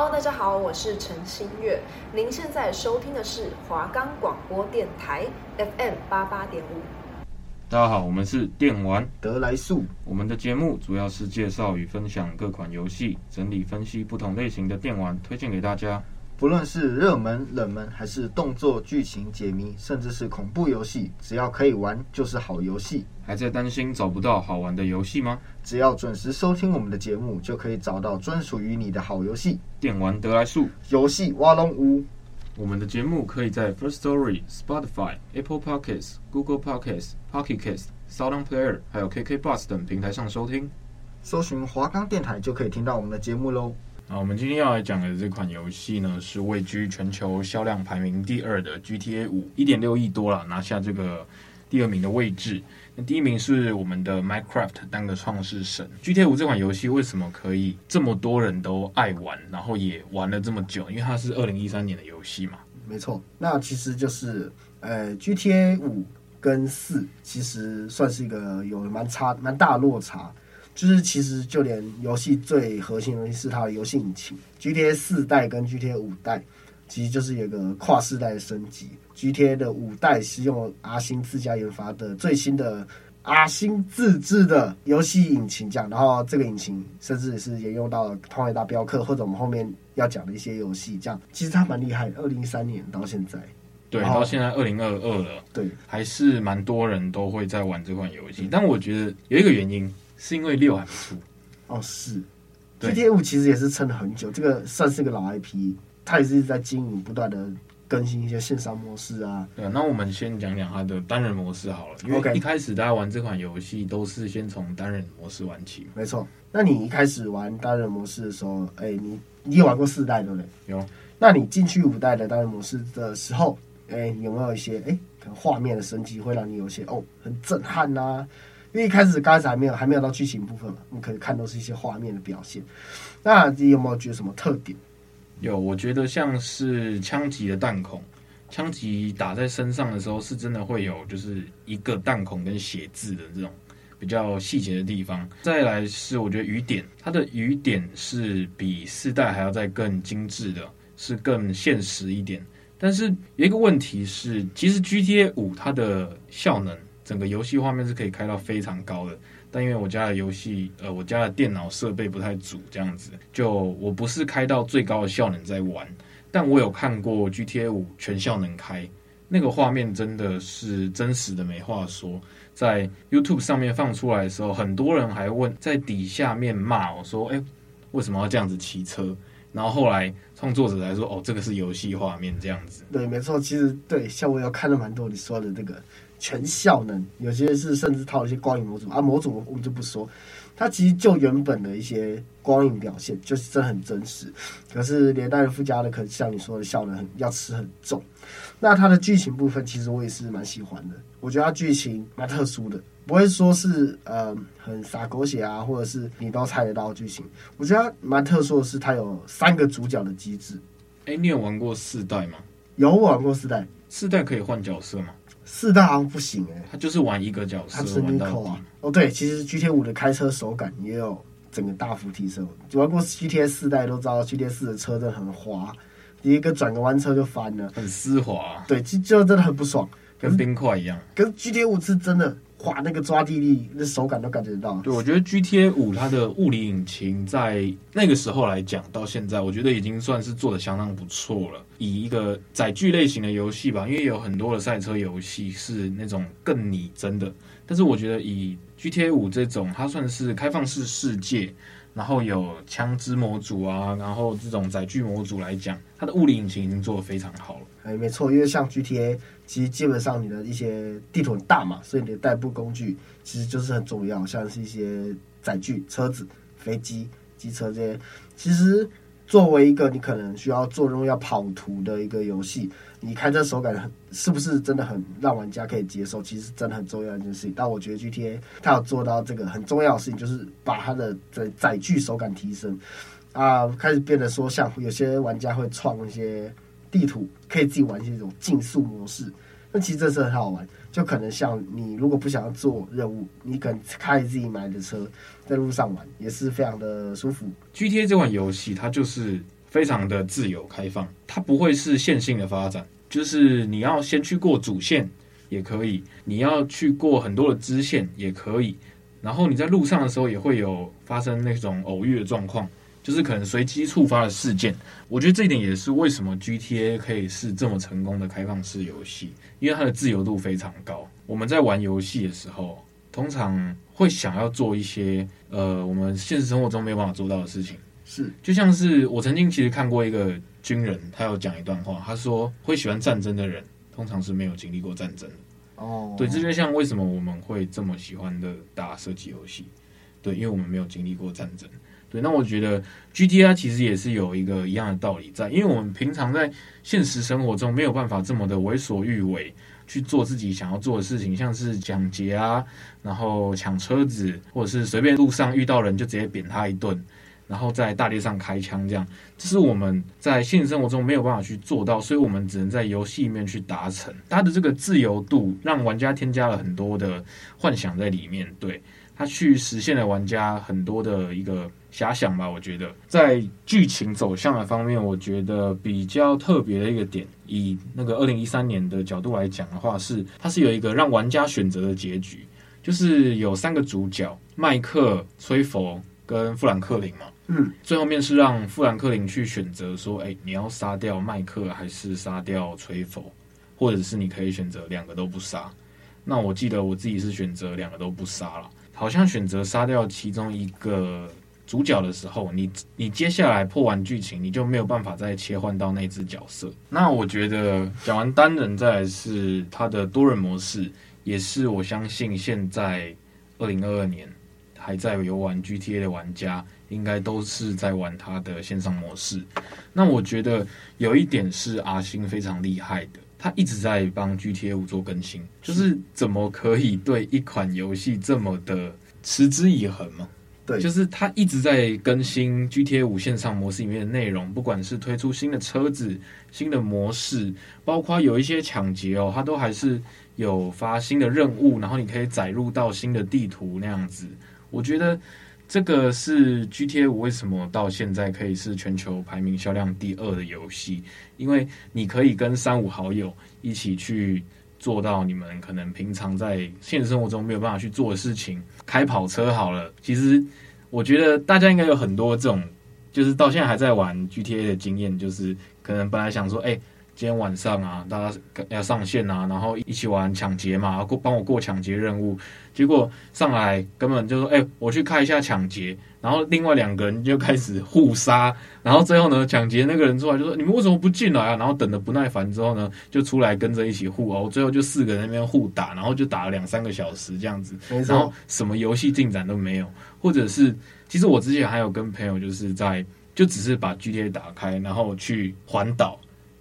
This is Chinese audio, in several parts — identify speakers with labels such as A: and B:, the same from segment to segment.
A: Hello，大家好，我是陈新月。您现在收听的是华冈广播电台 FM 八八点五。
B: 大家好，我们是电玩
C: 得来速。
B: 我们的节目主要是介绍与分享各款游戏，整理分析不同类型的电玩，推荐给大家。
C: 不论是热门、冷门，还是动作、剧情、解谜，甚至是恐怖游戏，只要可以玩，就是好游戏。
B: 还在担心找不到好玩的游戏吗？
C: 只要准时收听我们的节目，就可以找到专属于你的好游戏。
B: 电玩得来速，
C: 游戏挖龙屋。
B: 我们的节目可以在 First Story、Spotify、Apple Podcasts、Google Podcasts、Pocket Casts、SoundOn Player，还有 KK Bus 等平台上收听。
C: 搜寻华冈电台就可以听到我们的节目喽。
B: 啊我们今天要来讲的这款游戏呢，是位居全球销量排名第二的 GTA 五，一点六亿多了，拿下这个第二名的位置。那第一名是我们的 Minecraft 当个创世神。GTA 五这款游戏为什么可以这么多人都爱玩，然后也玩了这么久？因为它是二零一三年的游戏嘛。
C: 没错，那其实就是呃 GTA 五跟四其实算是一个有蛮差蛮大落差。就是其实就连游戏最核心的东西是它的游戏引擎，GTA 四代跟 GTA 五代其实就是有个跨世代的升级。GTA 的五代是用阿星自家研发的最新的阿星自制的游戏引擎，这样，然后这个引擎甚至是沿用到了《荒野大镖客》或者我们后面要讲的一些游戏，这样其实它蛮厉害的。二零一三年到现在，
B: 对，到现在二零二二了，
C: 对，
B: 还是蛮多人都会在玩这款游戏。但我觉得有一个原因。是因为六还没出
C: 哦，是 GTA 五其实也是撑了很久，这个算是个老 IP，它也是一直在经营，不断的更新一些线上模式啊。
B: 对啊，那我们先讲讲它的单人模式好了，因为一开始大家玩这款游戏都是先从单人模式玩起。
C: 没错，那你一开始玩单人模式的时候，哎、欸，你你有玩过四代对不对？
B: 有。
C: 那你进去五代的单人模式的时候，哎、欸，有没有一些哎，可能画面的升级会让你有些哦很震撼呐、啊？因为一开始刚开始还没有还没有到剧情部分嘛，你可以看都是一些画面的表现。那你有没有觉得什么特点？
B: 有，我觉得像是枪击的弹孔，枪击打在身上的时候，是真的会有就是一个弹孔跟血渍的这种比较细节的地方。再来是我觉得雨点，它的雨点是比四代还要再更精致的，是更现实一点。但是有一个问题是，其实 GTA 五它的效能。整个游戏画面是可以开到非常高的，但因为我家的游戏，呃，我家的电脑设备不太足，这样子，就我不是开到最高的效能在玩，但我有看过 GTA 五全效能开，那个画面真的是真实的没话说，在 YouTube 上面放出来的时候，很多人还问，在底下面骂我说，哎，为什么要这样子骑车？然后后来创作者来说，哦，这个是游戏画面这样子。
C: 对，没错，其实对，像我有看了蛮多你说的这个。全效能，有些是甚至套了一些光影模组啊，模组我们就不说，它其实就原本的一些光影表现就是真的很真实，可是连带附加的，可像你说的效能很要吃很重。那它的剧情部分，其实我也是蛮喜欢的，我觉得它剧情蛮特殊的，不会说是呃很洒狗血啊，或者是你都猜得到的剧情。我觉得它蛮特殊的是，它有三个主角的机制。
B: 哎，你有玩过四代吗？
C: 有玩过四代，
B: 四代可以换角色吗？
C: 四代好像不行哎、欸，
B: 他就是玩一个角色，他是尼克啊。
C: 哦，对，其实 GTA 五的开车手感也有整个大幅提升。玩过 GTA 四代都知道，GTA 四的车真的很滑，一个转个弯车就翻了，
B: 很丝滑。
C: 对，就就真的很不爽，
B: 跟冰块一样。
C: 可是 GTA 五是真的。哇，那个抓地力，那手感都感觉得到。
B: 对，我觉得 GTA 五它的物理引擎在那个时候来讲，到现在我觉得已经算是做的相当不错了。以一个载具类型的游戏吧，因为有很多的赛车游戏是那种更拟真的，但是我觉得以 GTA 五这种，它算是开放式世界。然后有枪支模组啊，然后这种载具模组来讲，它的物理引擎已经做得非常好了。
C: 哎，没错，因为像 GTA，其实基本上你的一些地图很大嘛，所以你的代步工具其实就是很重要，像是一些载具、车子、飞机、机车这些，其实。作为一个你可能需要做任务要跑图的一个游戏，你开车手感很是不是真的很让玩家可以接受？其实真的很重要一件事情。但我觉得 GTA 它有做到这个很重要的事情，就是把它的载载具手感提升啊，开始变得说像有些玩家会创一些地图，可以自己玩一些这种竞速模式。那其实这是很好玩，就可能像你如果不想要做任务，你可能开自己买的车在路上玩，也是非常的舒服。
B: GTA 这款游戏它就是非常的自由开放，它不会是线性的发展，就是你要先去过主线也可以，你要去过很多的支线也可以，然后你在路上的时候也会有发生那种偶遇的状况。就是可能随机触发的事件，我觉得这一点也是为什么 GTA 可以是这么成功的开放式游戏，因为它的自由度非常高。我们在玩游戏的时候，通常会想要做一些呃，我们现实生活中没有办法做到的事情。
C: 是，
B: 就像是我曾经其实看过一个军人，他有讲一段话，他说会喜欢战争的人，通常是没有经历过战争的。
C: 哦，
B: 对，这就像为什么我们会这么喜欢的打射击游戏，对，因为我们没有经历过战争。对，那我觉得 GTA 其实也是有一个一样的道理在，因为我们平常在现实生活中没有办法这么的为所欲为去做自己想要做的事情，像是抢劫啊，然后抢车子，或者是随便路上遇到人就直接扁他一顿，然后在大街上开枪这样，这是我们在现实生活中没有办法去做到，所以我们只能在游戏里面去达成。它的这个自由度让玩家添加了很多的幻想在里面，对，它去实现了玩家很多的一个。遐想吧，我觉得在剧情走向的方面，我觉得比较特别的一个点，以那个二零一三年的角度来讲的话，是它是有一个让玩家选择的结局，就是有三个主角麦克、崔佛跟富兰克林嘛，
C: 嗯，
B: 最后面是让富兰克林去选择说，哎，你要杀掉麦克还是杀掉崔佛，或者是你可以选择两个都不杀。那我记得我自己是选择两个都不杀了，好像选择杀掉其中一个。主角的时候，你你接下来破完剧情，你就没有办法再切换到那只角色。那我觉得讲完单人，再来是它的多人模式，也是我相信现在二零二二年还在游玩 GTA 的玩家，应该都是在玩它的线上模式。那我觉得有一点是阿星非常厉害的，他一直在帮 GTA 五做更新，就是怎么可以对一款游戏这么的持之以恒吗？
C: 对，
B: 就是它一直在更新 GTA 五线上模式里面的内容，不管是推出新的车子、新的模式，包括有一些抢劫哦，它都还是有发新的任务，然后你可以载入到新的地图那样子。我觉得这个是 GTA 五为什么到现在可以是全球排名销量第二的游戏，因为你可以跟三五好友一起去。做到你们可能平常在现实生活中没有办法去做的事情，开跑车好了。其实我觉得大家应该有很多这种，就是到现在还在玩 GTA 的经验，就是可能本来想说，哎。今天晚上啊，大家要上线啊，然后一起玩抢劫嘛，过帮我过抢劫任务。结果上来根本就说：“哎、欸，我去看一下抢劫。”然后另外两个人就开始互杀。然后最后呢，抢劫那个人出来就说：“你们为什么不进来啊？”然后等的不耐烦之后呢，就出来跟着一起互殴。最后就四个人那边互打，然后就打了两三个小时这样子。然后什么游戏进展都没有，或者是其实我之前还有跟朋友就是在就只是把 GTA 打开，然后去环岛。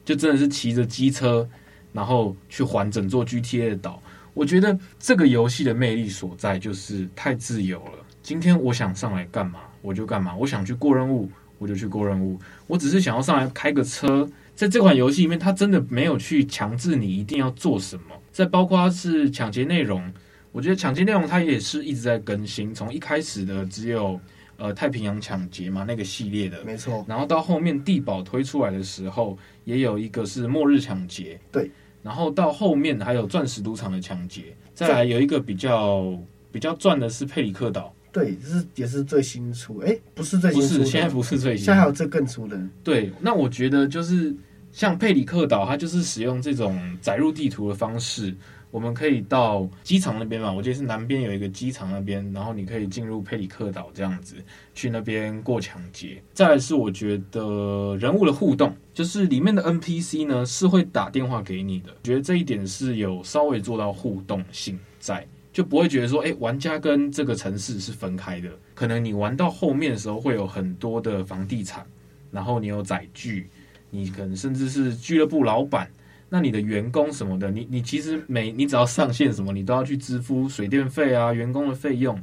B: 就真的是骑着机车，然后去环整座 GTA 的岛。我觉得这个游戏的魅力所在就是太自由了。今天我想上来干嘛我就干嘛，我想去过任务我就去过任务。我只是想要上来开个车。在这款游戏里面，它真的没有去强制你一定要做什么。再包括是抢劫内容，我觉得抢劫内容它也是一直在更新。从一开始的只有。呃，太平洋抢劫嘛，那个系列的，
C: 没错。
B: 然后到后面地堡推出来的时候，也有一个是末日抢劫，
C: 对。
B: 然后到后面还有钻石赌场的抢劫，再来有一个比较比较赚的是佩里克岛，
C: 对，这是也是最新出，哎，不是最新出，
B: 不是，现在不是最新，
C: 现在还有这更出的。
B: 对，那我觉得就是像佩里克岛，它就是使用这种载入地图的方式。我们可以到机场那边嘛，我记得是南边有一个机场那边，然后你可以进入佩里克岛这样子去那边过抢劫。再是我觉得人物的互动，就是里面的 NPC 呢是会打电话给你的，觉得这一点是有稍微做到互动性在，就不会觉得说，诶，玩家跟这个城市是分开的。可能你玩到后面的时候会有很多的房地产，然后你有载具，你可能甚至是俱乐部老板。那你的员工什么的，你你其实每你只要上线什么，你都要去支付水电费啊、员工的费用、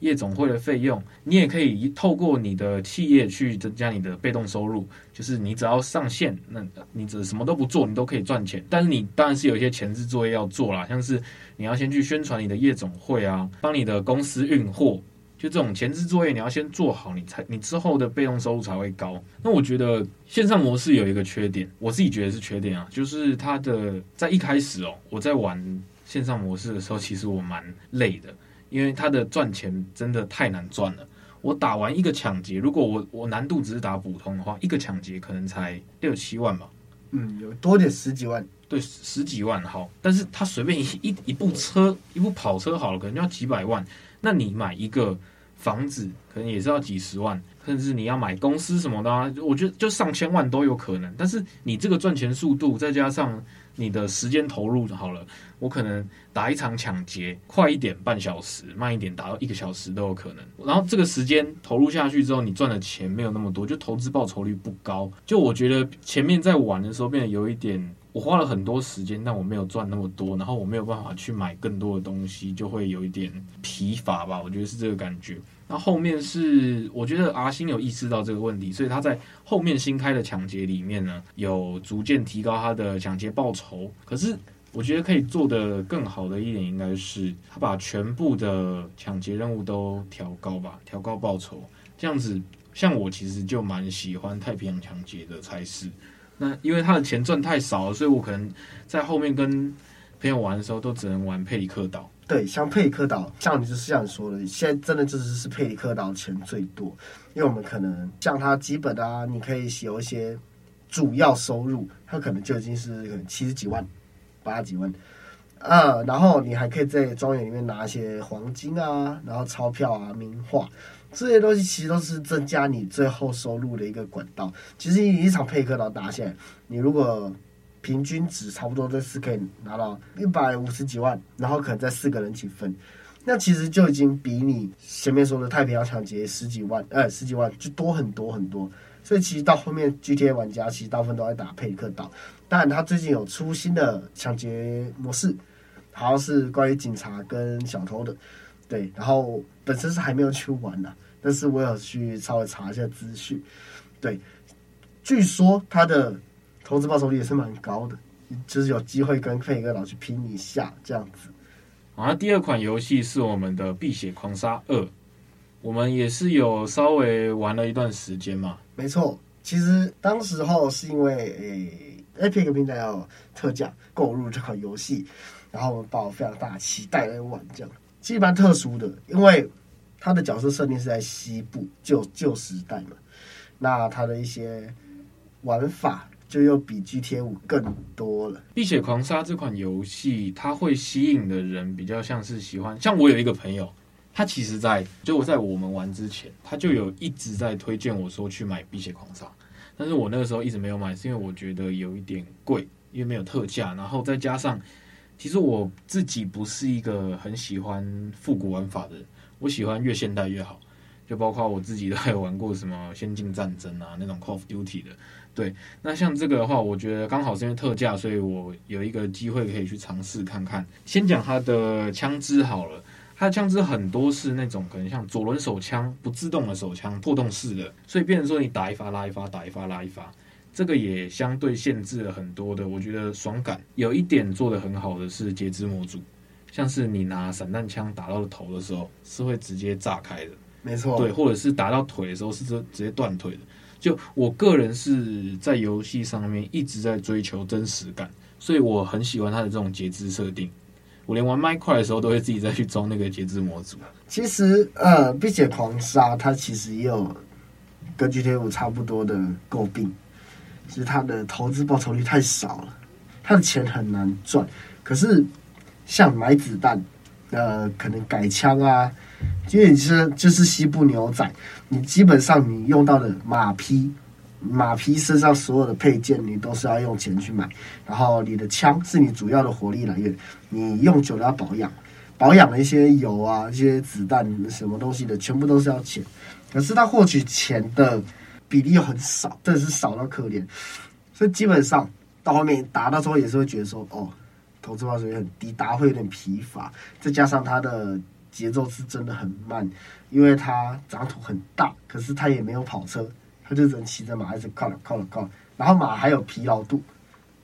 B: 夜总会的费用。你也可以透过你的企业去增加你的被动收入，就是你只要上线，那你只什么都不做，你都可以赚钱。但是你当然是有一些前置作业要做啦，像是你要先去宣传你的夜总会啊，帮你的公司运货，就这种前置作业，你要先做好，你才你之后的被动收入才会高。那我觉得线上模式有一个缺点，我自己觉得是缺点啊，就是它的在一开始哦，我在玩线上模式的时候，其实我蛮累的，因为它的赚钱真的太难赚了。我打完一个抢劫，如果我我难度只是打普通的话，一个抢劫可能才六七万吧。
C: 嗯，有多点十几万。
B: 对，十几万好，但是他随便一一一部车，一部跑车好了，可能就要几百万。那你买一个房子，可能也是要几十万，甚至你要买公司什么的啊，我觉得就上千万都有可能。但是你这个赚钱速度，再加上你的时间投入好了，我可能打一场抢劫，快一点半小时，慢一点打到一个小时都有可能。然后这个时间投入下去之后，你赚的钱没有那么多，就投资报酬率不高。就我觉得前面在玩的时候变得有一点。我花了很多时间，但我没有赚那么多，然后我没有办法去买更多的东西，就会有一点疲乏吧。我觉得是这个感觉。那后面是我觉得阿星有意识到这个问题，所以他在后面新开的抢劫里面呢，有逐渐提高他的抢劫报酬。可是我觉得可以做得更好的一点，应该是他把全部的抢劫任务都调高吧，调高报酬。这样子，像我其实就蛮喜欢太平洋抢劫的差事。那因为他的钱赚太少了，所以我可能在后面跟朋友玩的时候，都只能玩佩里克岛。
C: 对，像佩里克岛，像你就是像你说的，现在真的就是是佩里克岛钱最多，因为我们可能像它基本啊，你可以有一些主要收入，它可能就已经是可能七十几万、八十几万，啊，然后你还可以在庄园里面拿一些黄金啊，然后钞票啊、名画。这些东西其实都是增加你最后收入的一个管道。其实一场佩里克岛打下来，你如果平均值差不多都是可以拿到一百五十几万，然后可能再四个人起分，那其实就已经比你前面说的太平洋抢劫十几万，呃，十几万就多很多很多。所以其实到后面 GTA 玩家其实大部分都在打佩里克岛，当然他最近有出新的抢劫模式，好像是关于警察跟小偷的。对，然后本身是还没有去玩的，但是我有去稍微查一下资讯。对，据说他的投资报酬率也是蛮高的，就是有机会跟佩哥老去拼一下这样子。
B: 啊，第二款游戏是我们的《碧血狂杀二》，我们也是有稍微玩了一段时间嘛。
C: 没错，其实当时候是因为诶，Epic 平台要特价购入这款游戏，然后我们抱非常大的期待来玩这样。其实蛮特殊的，因为他的角色设定是在西部旧旧时代嘛，那他的一些玩法就又比 GTA 五更多了。
B: 碧血狂杀这款游戏，它会吸引的人比较像是喜欢，像我有一个朋友，他其实在就我在我们玩之前，他就有一直在推荐我说去买碧血狂杀，但是我那个时候一直没有买，是因为我觉得有一点贵，因为没有特价，然后再加上。其实我自己不是一个很喜欢复古玩法的人，我喜欢越现代越好。就包括我自己都还有玩过什么《先进战争》啊那种 Call of Duty 的。对，那像这个的话，我觉得刚好是因为特价，所以我有一个机会可以去尝试看看。先讲它的枪支好了，它的枪支很多是那种可能像左轮手枪、不自动的手枪、破洞式的，所以变成说你打一发拉一发，打一发拉一发。这个也相对限制了很多的，我觉得爽感有一点做得很好的是截肢模组，像是你拿散弹枪打到头的时候是会直接炸开的，
C: 没错，
B: 对，或者是打到腿的时候是直直接断腿的。就我个人是在游戏上面一直在追求真实感，所以我很喜欢它的这种截肢设定。我连玩麦块的时候都会自己再去装那个截肢模组。
C: 其实呃，碧血狂杀它其实也有跟 GTA 五差不多的诟病。其实它的投资报酬率太少了，它的钱很难赚。可是像买子弹，呃，可能改枪啊，因为你是就是西部牛仔，你基本上你用到的马匹，马匹身上所有的配件，你都是要用钱去买。然后你的枪是你主要的火力来源，你用久了要保养，保养的一些油啊、一些子弹什么东西的，全部都是要钱。可是他获取钱的。比例又很少，真的是少到可怜，所以基本上到后面打到之后也是会觉得说，哦，投资报酬率很低，打会有点疲乏，再加上它的节奏是真的很慢，因为它掌土很大，可是它也没有跑车，它就只能骑着马一直靠了靠了靠，然后马还有疲劳度，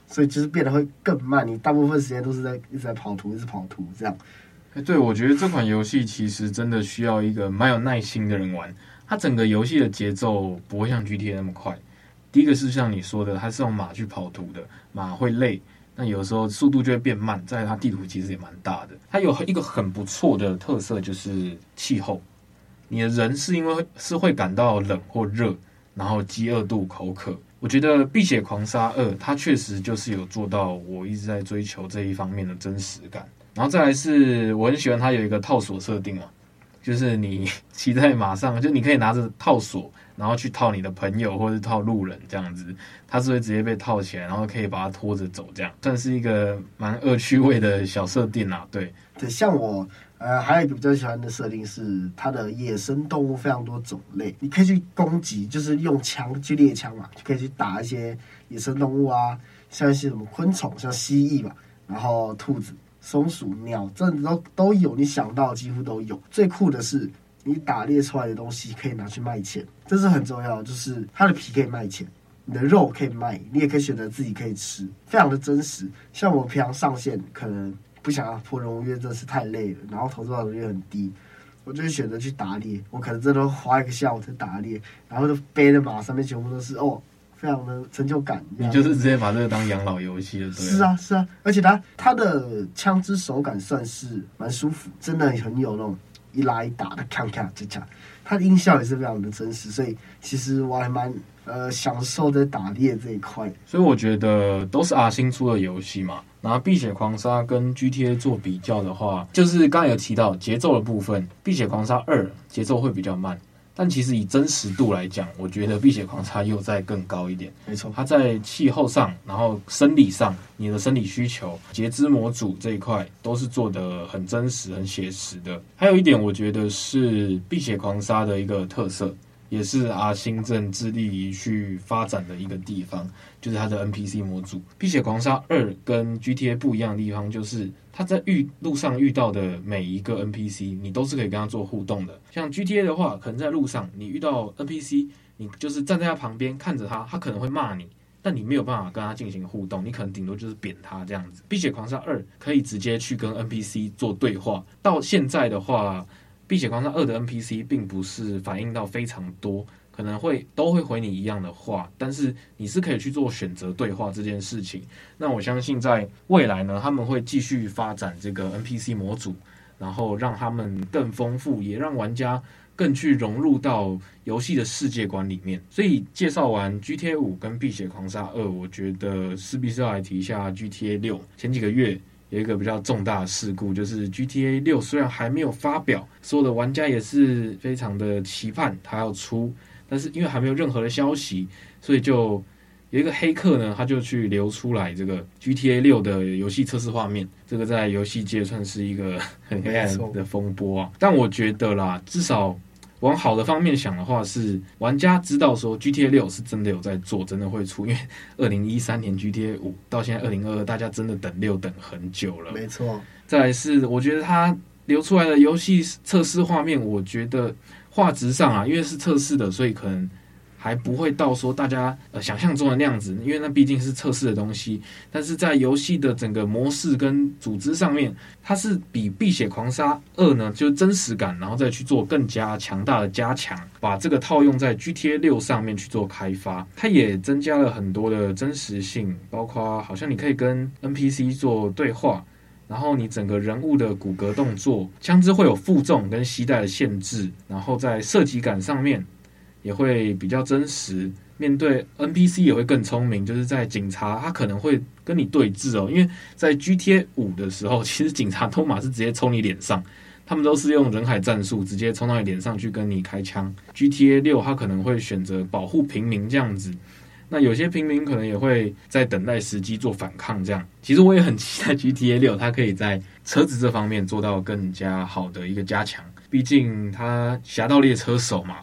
C: 所以就是变得会更慢，你大部分时间都是在一直在跑图，一直跑图这样，
B: 哎，对，我觉得这款游戏其实真的需要一个蛮有耐心的人玩。它整个游戏的节奏不会像 GTA 那么快。第一个是像你说的，它是用马去跑图的，马会累，那有时候速度就会变慢。再，它地图其实也蛮大的。它有一个很不错的特色，就是气候。你的人是因为是会感到冷或热，然后饥饿度、口渴。我觉得《碧血狂杀二》它确实就是有做到我一直在追求这一方面的真实感。然后再来是我很喜欢它有一个套索设定啊，就是你骑在马上，就你可以拿着套索，然后去套你的朋友或者套路人这样子，它是会直接被套起来，然后可以把它拖着走，这样算是一个蛮恶趣味的小设定啊。对，
C: 对，像我呃还有一个比较喜欢的设定是它的野生动物非常多种类，你可以去攻击，就是用枪去猎枪嘛，就可以去打一些野生动物啊，像一些什么昆虫，像蜥蜴嘛，然后兔子。松鼠、鸟，这都都有，你想到几乎都有。最酷的是，你打猎出来的东西可以拿去卖钱，这是很重要的。就是它的皮可以卖钱，你的肉可以卖，你也可以选择自己可以吃，非常的真实。像我平常上线，可能不想要破任务，因为真是太累了，然后投资报酬率很低，我就会选择去打猎。我可能真的花一个下午在打猎，然后就背着马上面全部都是哦。非常的成就感，
B: 你就是直接把这个当养老游戏了，对。
C: 是啊，是啊，而且它它的枪支手感算是蛮舒服，真的很有那种一拉一打的看看这枪，它的音效也是非常的真实，所以其实我还蛮呃享受在打猎这一块。
B: 所以我觉得都是 R 星出的游戏嘛，拿《碧血狂杀》跟 GTA 做比较的话，就是刚才有提到节奏的部分，《碧血狂杀二》节奏会比较慢。但其实以真实度来讲，我觉得《碧血狂杀》又再更高一点。
C: 没错，
B: 它在气候上，然后生理上，你的生理需求、截肢模组这一块都是做得很真实、很写实的。还有一点，我觉得是《碧血狂杀》的一个特色。也是阿星正致力于去发展的一个地方，就是它的 NPC 模组。《碧血狂杀二》跟 GTA 不一样的地方，就是他在遇路上遇到的每一个 NPC，你都是可以跟他做互动的。像 GTA 的话，可能在路上你遇到 NPC，你就是站在他旁边看着他，他可能会骂你，但你没有办法跟他进行互动，你可能顶多就是扁他这样子。《碧血狂杀二》可以直接去跟 NPC 做对话。到现在的话，《碧血狂杀二》的 NPC 并不是反映到非常多，可能会都会回你一样的话，但是你是可以去做选择对话这件事情。那我相信在未来呢，他们会继续发展这个 NPC 模组，然后让他们更丰富，也让玩家更去融入到游戏的世界观里面。所以介绍完 GTA 五跟《碧血狂杀二》，我觉得势必是要来提一下 GTA 六。前几个月。有一个比较重大的事故，就是 GTA 六虽然还没有发表，所有的玩家也是非常的期盼它要出，但是因为还没有任何的消息，所以就有一个黑客呢，他就去流出来这个 GTA 六的游戏测试画面，这个在游戏界算是一个 很黑暗的风波啊。但我觉得啦，至少。往好的方面想的话，是玩家知道说 GTA 六是真的有在做，真的会出。因为 二零一三年 GTA 五到现在二零二二，大家真的等六等很久了。
C: 没错。
B: 再来是，我觉得它流出来的游戏测试画面，我觉得画质上啊，因为是测试的，所以可能。还不会到说大家呃想象中的那样子，因为那毕竟是测试的东西。但是在游戏的整个模式跟组织上面，它是比《碧血狂杀二》呢，就是真实感，然后再去做更加强大的加强，把这个套用在 GTA 六上面去做开发。它也增加了很多的真实性，包括好像你可以跟 NPC 做对话，然后你整个人物的骨骼动作、枪支会有负重跟携带的限制，然后在射击感上面。也会比较真实，面对 NPC 也会更聪明。就是在警察，他可能会跟你对峙哦，因为在 GTA 五的时候，其实警察都嘛是直接冲你脸上，他们都是用人海战术，直接冲到你脸上去跟你开枪。GTA 六他可能会选择保护平民这样子，那有些平民可能也会在等待时机做反抗这样。其实我也很期待 GTA 六，它可以在车子这方面做到更加好的一个加强，毕竟它侠盗猎车手嘛。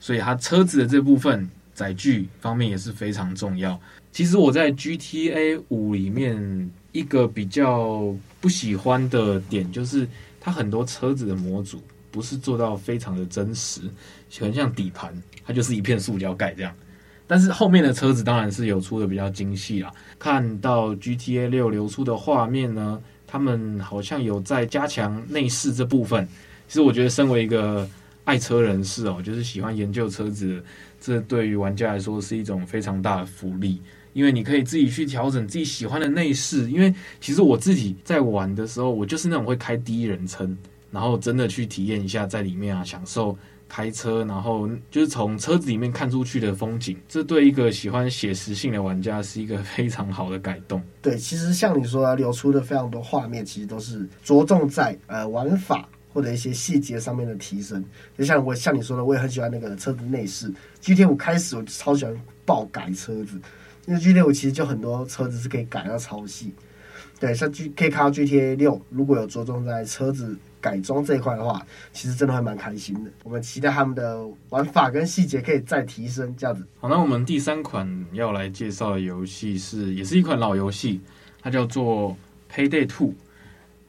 B: 所以它车子的这部分载具方面也是非常重要。其实我在 GTA 五里面一个比较不喜欢的点，就是它很多车子的模组不是做到非常的真实，很像底盘，它就是一片塑胶盖这样。但是后面的车子当然是有出的比较精细啦。看到 GTA 六流出的画面呢，他们好像有在加强内饰这部分。其实我觉得，身为一个爱车人士哦，就是喜欢研究车子，这对于玩家来说是一种非常大的福利，因为你可以自己去调整自己喜欢的内饰。因为其实我自己在玩的时候，我就是那种会开第一人称，然后真的去体验一下在里面啊，享受开车，然后就是从车子里面看出去的风景。这对一个喜欢写实性的玩家是一个非常好的改动。
C: 对，其实像你说的，流出的非常多画面，其实都是着重在呃玩法。或者一些细节上面的提升，就像我像你说的，我也很喜欢那个车子内饰。GT 五开始我就超喜欢爆改车子，因为 GT 五其实就很多车子是可以改到超细。对，像 G 可以看到 GTA 六如果有着重在车子改装这一块的话，其实真的还蛮开心的。我们期待他们的玩法跟细节可以再提升，这样子。
B: 好，那我们第三款要来介绍的游戏是，也是一款老游戏，它叫做 Payday Two。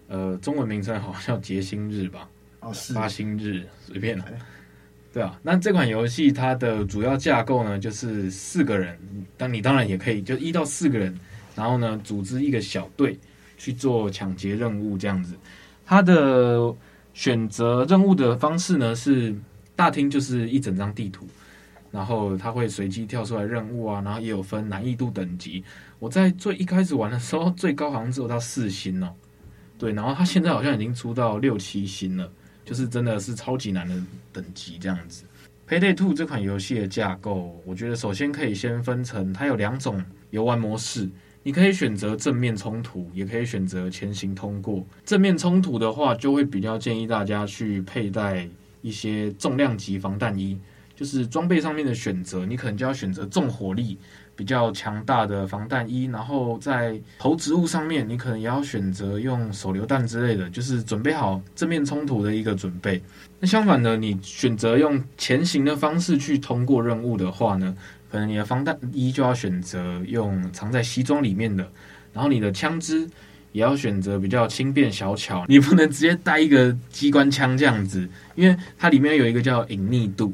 B: 呃，中文名称好像叫结星日吧？
C: 哦，是
B: 发薪日，随便了。对啊，那这款游戏它的主要架构呢，就是四个人，但你当然也可以，就一到四个人，然后呢，组织一个小队去做抢劫任务这样子。它的选择任务的方式呢，是大厅就是一整张地图，然后它会随机跳出来任务啊，然后也有分难易度等级。我在最一开始玩的时候，最高好像只有到四星哦。对，然后它现在好像已经出到六七星了，就是真的是超级难的等级这样子。Payday Two 这款游戏的架构，我觉得首先可以先分成它有两种游玩模式，你可以选择正面冲突，也可以选择前行通过。正面冲突的话，就会比较建议大家去佩戴一些重量级防弹衣，就是装备上面的选择，你可能就要选择重火力。比较强大的防弹衣，然后在投掷物上面，你可能也要选择用手榴弹之类的，就是准备好正面冲突的一个准备。那相反的，你选择用前行的方式去通过任务的话呢，可能你的防弹衣就要选择用藏在西装里面的，然后你的枪支也要选择比较轻便小巧，你不能直接带一个机关枪这样子，因为它里面有一个叫隐匿度。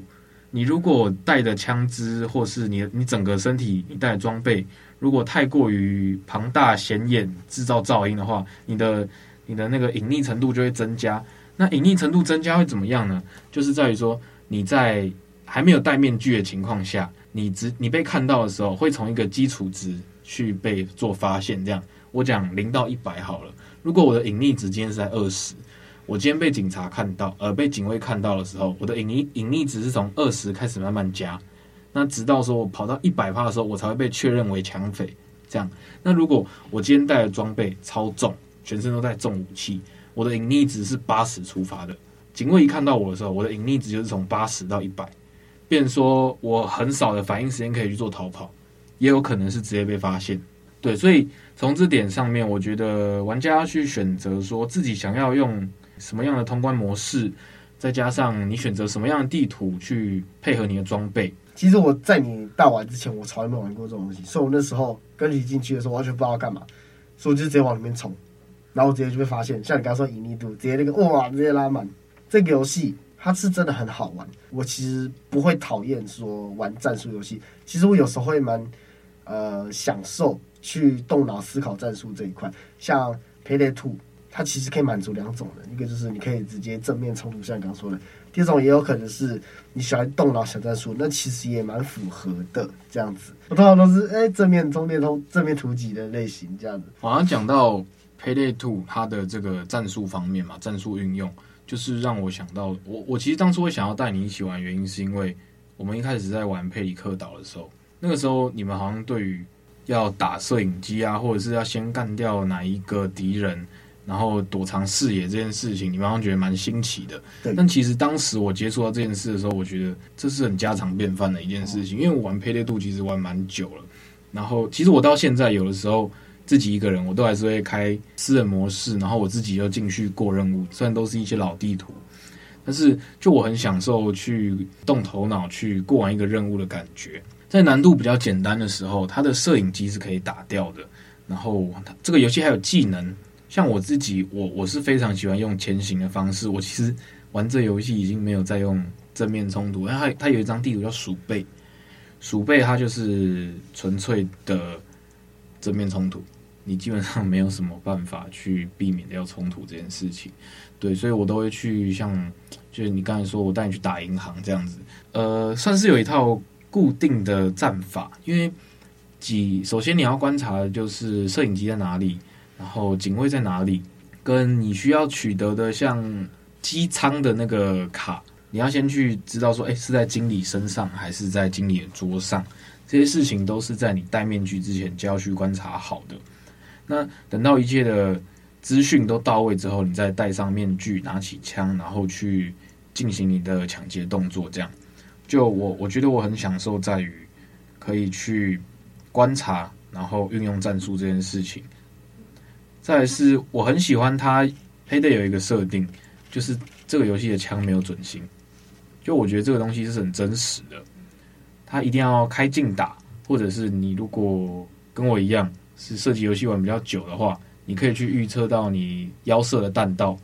B: 你如果带的枪支，或是你你整个身体你带的装备，如果太过于庞大显眼，制造噪音的话，你的你的那个隐匿程度就会增加。那隐匿程度增加会怎么样呢？就是在于说你在还没有戴面具的情况下，你只你被看到的时候，会从一个基础值去被做发现。这样，我讲零到一百好了。如果我的隐匿值今天是在二十。我今天被警察看到，呃，被警卫看到的时候，我的隐匿隐匿值是从二十开始慢慢加，那直到说我跑到一百趴的时候，我才会被确认为抢匪。这样，那如果我今天带的装备超重，全身都带重武器，我的隐匿值是八十出发的，警卫一看到我的时候，我的隐匿值就是从八十到一百，变说我很少的反应时间可以去做逃跑，也有可能是直接被发现。对，所以从这点上面，我觉得玩家要去选择说自己想要用。什么样的通关模式，再加上你选择什么样的地图去配合你的装备。
C: 其实我在你大玩之前，我从来没有玩过这种东西，所以我那时候跟你进去的时候，完全不知道干嘛，所以我就直接往里面冲，然后直接就被发现。像你刚刚说隐匿度，直接那个哇，直接拉满。这个游戏它是真的很好玩，我其实不会讨厌说玩战术游戏，其实我有时候会蛮呃享受去动脑思考战术这一块，像 Payday Two。它其实可以满足两种的，一个就是你可以直接正面冲突，像你刚刚说的；第二种也有可能是你喜欢动脑想战术，那其实也蛮符合的这样子。我通常都是哎正面、中面、通正面突击的类型这样子。
B: 我刚讲到 Payday Two 它的这个战术方面嘛，战术运用就是让我想到我我其实当初会想要带你一起玩，原因是因为我们一开始在玩佩里克岛的时候，那个时候你们好像对于要打摄影机啊，或者是要先干掉哪一个敌人。然后躲藏视野这件事情，你们好像觉得蛮新奇的。但其实当时我接触到这件事的时候，我觉得这是很家常便饭的一件事情。因为我玩 Payday 2其实玩蛮久了。然后其实我到现在有的时候自己一个人，我都还是会开私人模式，然后我自己又进去过任务。虽然都是一些老地图，但是就我很享受去动头脑去过完一个任务的感觉。在难度比较简单的时候，它的摄影机是可以打掉的。然后这个游戏还有技能。像我自己，我我是非常喜欢用前行的方式。我其实玩这游戏已经没有再用正面冲突。它它有一张地图叫鼠背，鼠背它就是纯粹的正面冲突。你基本上没有什么办法去避免掉冲突这件事情。对，所以我都会去像，就是你刚才说我带你去打银行这样子，呃，算是有一套固定的战法，因为几首先你要观察的就是摄影机在哪里，然后警卫在哪里，跟你需要取得的像机舱的那个卡，你要先去知道说，哎，是在经理身上还是在经理的桌上，这些事情都是在你戴面具之前就要去观察好的。那等到一切的。资讯都到位之后，你再戴上面具，拿起枪，然后去进行你的抢劫动作。这样，就我我觉得我很享受在于可以去观察，然后运用战术这件事情。再是我很喜欢它黑的有一个设定，就是这个游戏的枪没有准心。就我觉得这个东西是很真实的，它一定要开镜打，或者是你如果跟我一样是射击游戏玩比较久的话。你可以去预测到你腰射的弹道，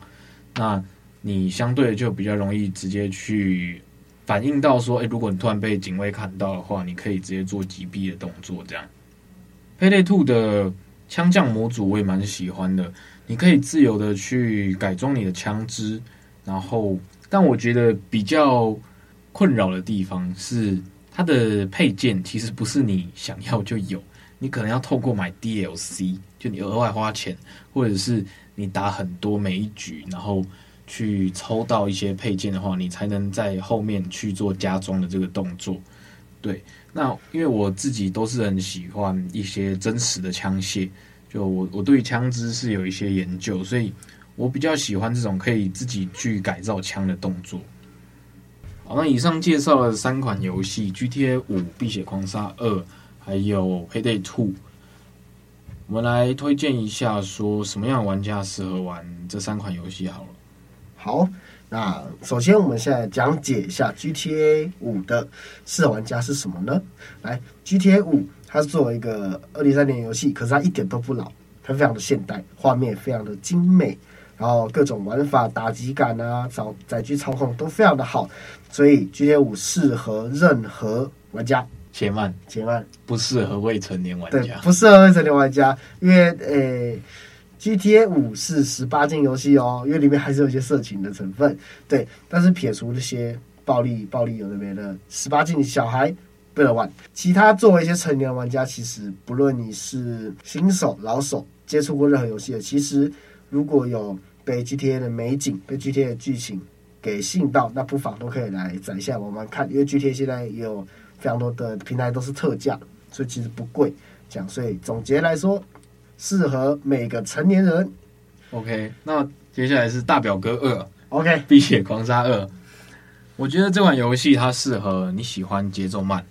B: 那你相对就比较容易直接去反应到说，诶，如果你突然被警卫看到的话，你可以直接做击毙的动作。这样，Payday 2的枪匠模组我也蛮喜欢的，你可以自由的去改装你的枪支，然后，但我觉得比较困扰的地方是它的配件其实不是你想要就有。你可能要透过买 DLC，就你额外花钱，或者是你打很多每一局，然后去抽到一些配件的话，你才能在后面去做加装的这个动作。对，那因为我自己都是很喜欢一些真实的枪械，就我我对枪支是有一些研究，所以我比较喜欢这种可以自己去改造枪的动作。好，那以上介绍了三款游戏：GTA 五、碧血狂杀二。还有 Payday 2，我们来推荐一下，说什么样玩家适合玩这三款游戏好了。
C: 好，那首先我们现在讲解一下 GTA 五的适合玩家是什么呢？来，GTA 五它是作为一个二零三年游戏，可是它一点都不老，它非常的现代，画面非常的精美，然后各种玩法、打击感啊、找载具操控都非常的好，所以 GTA 五适合任何玩家。
B: 且慢，
C: 且慢，
B: 不适合未成年玩家。
C: 对，不适合未成年玩家，因为诶、欸，GTA 五是十八禁游戏哦，因为里面还是有一些色情的成分。对，但是撇除这些暴力、暴力有的没的，十八禁小孩不能玩。其他作为一些成年玩家，其实不论你是新手、老手，接触过任何游戏的，其实如果有被 GTA 的美景、被 GTA 的剧情给吸引到，那不妨都可以来载下玩玩看，因为 GTA 现在也有。非常多的平台都是特价，所以其实不贵。这样，所以总结来说，适合每个成年人。
B: OK，那接下来是大表哥二。
C: OK，
B: 碧血狂杀二。我觉得这款游戏它适合你喜欢节奏慢，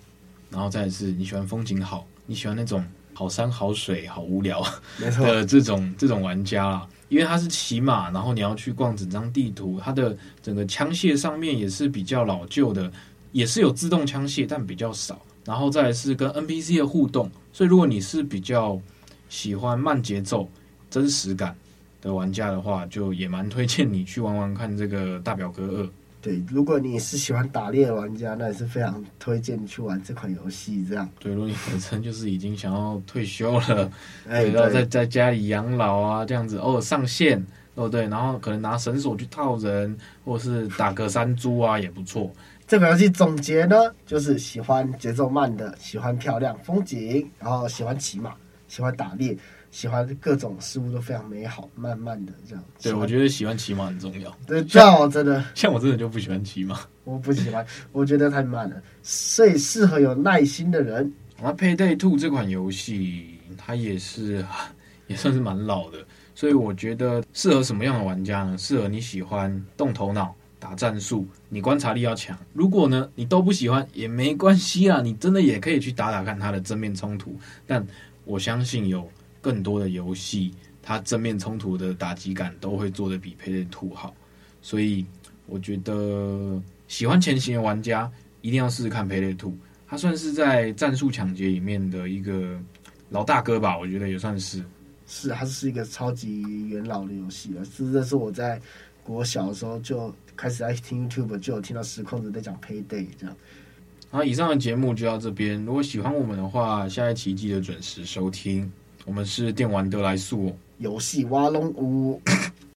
B: 然后再是你喜欢风景好，你喜欢那种好山好水好无聊的这种这种玩家啦。因为它是骑马，然后你要去逛整张地图，它的整个枪械上面也是比较老旧的。也是有自动枪械，但比较少。然后再来是跟 NPC 的互动，所以如果你是比较喜欢慢节奏、真实感的玩家的话，就也蛮推荐你去玩玩看这个大表哥二。
C: 对，如果你是喜欢打猎的玩家，那也是非常推荐你去玩这款游戏。这样，
B: 对，如果你本身就是已经想要退休了，哎，然后在在家里养老啊，这样子偶尔上线，哦对，然后可能拿绳索去套人，或者是打个山猪啊，也不错。
C: 这款游戏总结呢，就是喜欢节奏慢的，喜欢漂亮风景，然后喜欢骑马，喜欢打猎，喜欢各种事物都非常美好，慢慢的这样。
B: 对，我觉得喜欢骑马很重要。
C: 对，这样我真的，
B: 像我真的就不喜欢骑马，
C: 我不喜欢，我觉得太慢了，所以适合有耐心的人。
B: 那 Payday 2这款游戏，它也是 也算是蛮老的，所以我觉得适合什么样的玩家呢？适合你喜欢动头脑。打战术，你观察力要强。如果呢，你都不喜欢也没关系啊，你真的也可以去打打看它的正面冲突。但我相信有更多的游戏，它正面冲突的打击感都会做的比 Payday 2好。所以我觉得喜欢前行的玩家一定要试试看 Payday 2。它算是在战术抢劫里面的一个老大哥吧，我觉得也算是。
C: 是，它是一个超级元老的游戏了。是，这是我在国小的时候就。开始爱听 YouTube 就有听到实况主在讲 Payday 这样。好，
B: 以上的节目就到这边。如果喜欢我们的话，下一期记得准时收听。我们是电玩得来速，
C: 游戏挖龙屋。